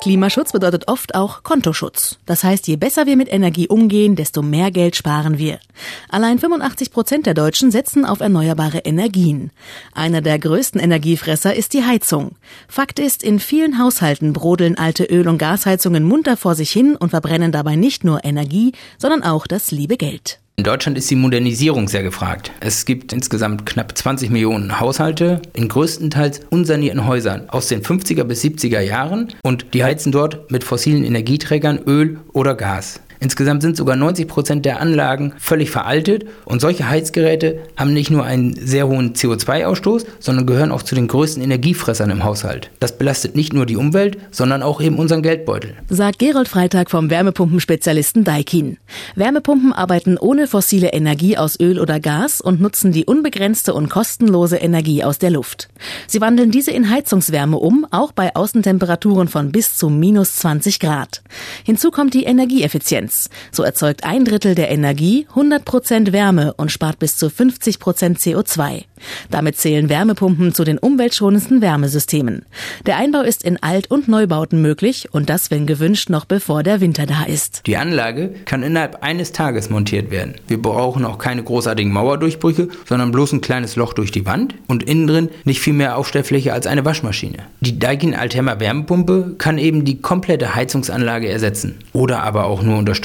Klimaschutz bedeutet oft auch Kontoschutz. Das heißt, je besser wir mit Energie umgehen, desto mehr Geld sparen wir. Allein 85 Prozent der Deutschen setzen auf erneuerbare Energien. Einer der größten Energiefresser ist die Heizung. Fakt ist, in vielen Haushalten brodeln alte Öl- und Gasheizungen munter vor sich hin und verbrennen dabei nicht nur Energie, sondern auch das liebe Geld. In Deutschland ist die Modernisierung sehr gefragt. Es gibt insgesamt knapp 20 Millionen Haushalte in größtenteils unsanierten Häusern aus den 50er bis 70er Jahren und die heizen dort mit fossilen Energieträgern, Öl oder Gas. Insgesamt sind sogar 90 Prozent der Anlagen völlig veraltet und solche Heizgeräte haben nicht nur einen sehr hohen CO2-Ausstoß, sondern gehören auch zu den größten Energiefressern im Haushalt. Das belastet nicht nur die Umwelt, sondern auch eben unseren Geldbeutel. Sagt Gerold Freitag vom Wärmepumpenspezialisten Daikin. Wärmepumpen arbeiten ohne fossile Energie aus Öl oder Gas und nutzen die unbegrenzte und kostenlose Energie aus der Luft. Sie wandeln diese in Heizungswärme um, auch bei Außentemperaturen von bis zu minus 20 Grad. Hinzu kommt die Energieeffizienz. Effizienz. So erzeugt ein Drittel der Energie 100 Prozent Wärme und spart bis zu 50 Prozent CO2. Damit zählen Wärmepumpen zu den umweltschonendsten Wärmesystemen. Der Einbau ist in Alt- und Neubauten möglich und das, wenn gewünscht, noch bevor der Winter da ist. Die Anlage kann innerhalb eines Tages montiert werden. Wir brauchen auch keine großartigen Mauerdurchbrüche, sondern bloß ein kleines Loch durch die Wand und innen drin nicht viel mehr Aufstellfläche als eine Waschmaschine. Die Daikin Altherma Wärmepumpe kann eben die komplette Heizungsanlage ersetzen oder aber auch nur unterstützen.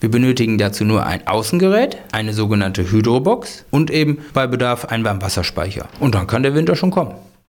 Wir benötigen dazu nur ein Außengerät, eine sogenannte Hydrobox und eben bei Bedarf einen Warmwasserspeicher. Und dann kann der Winter schon kommen.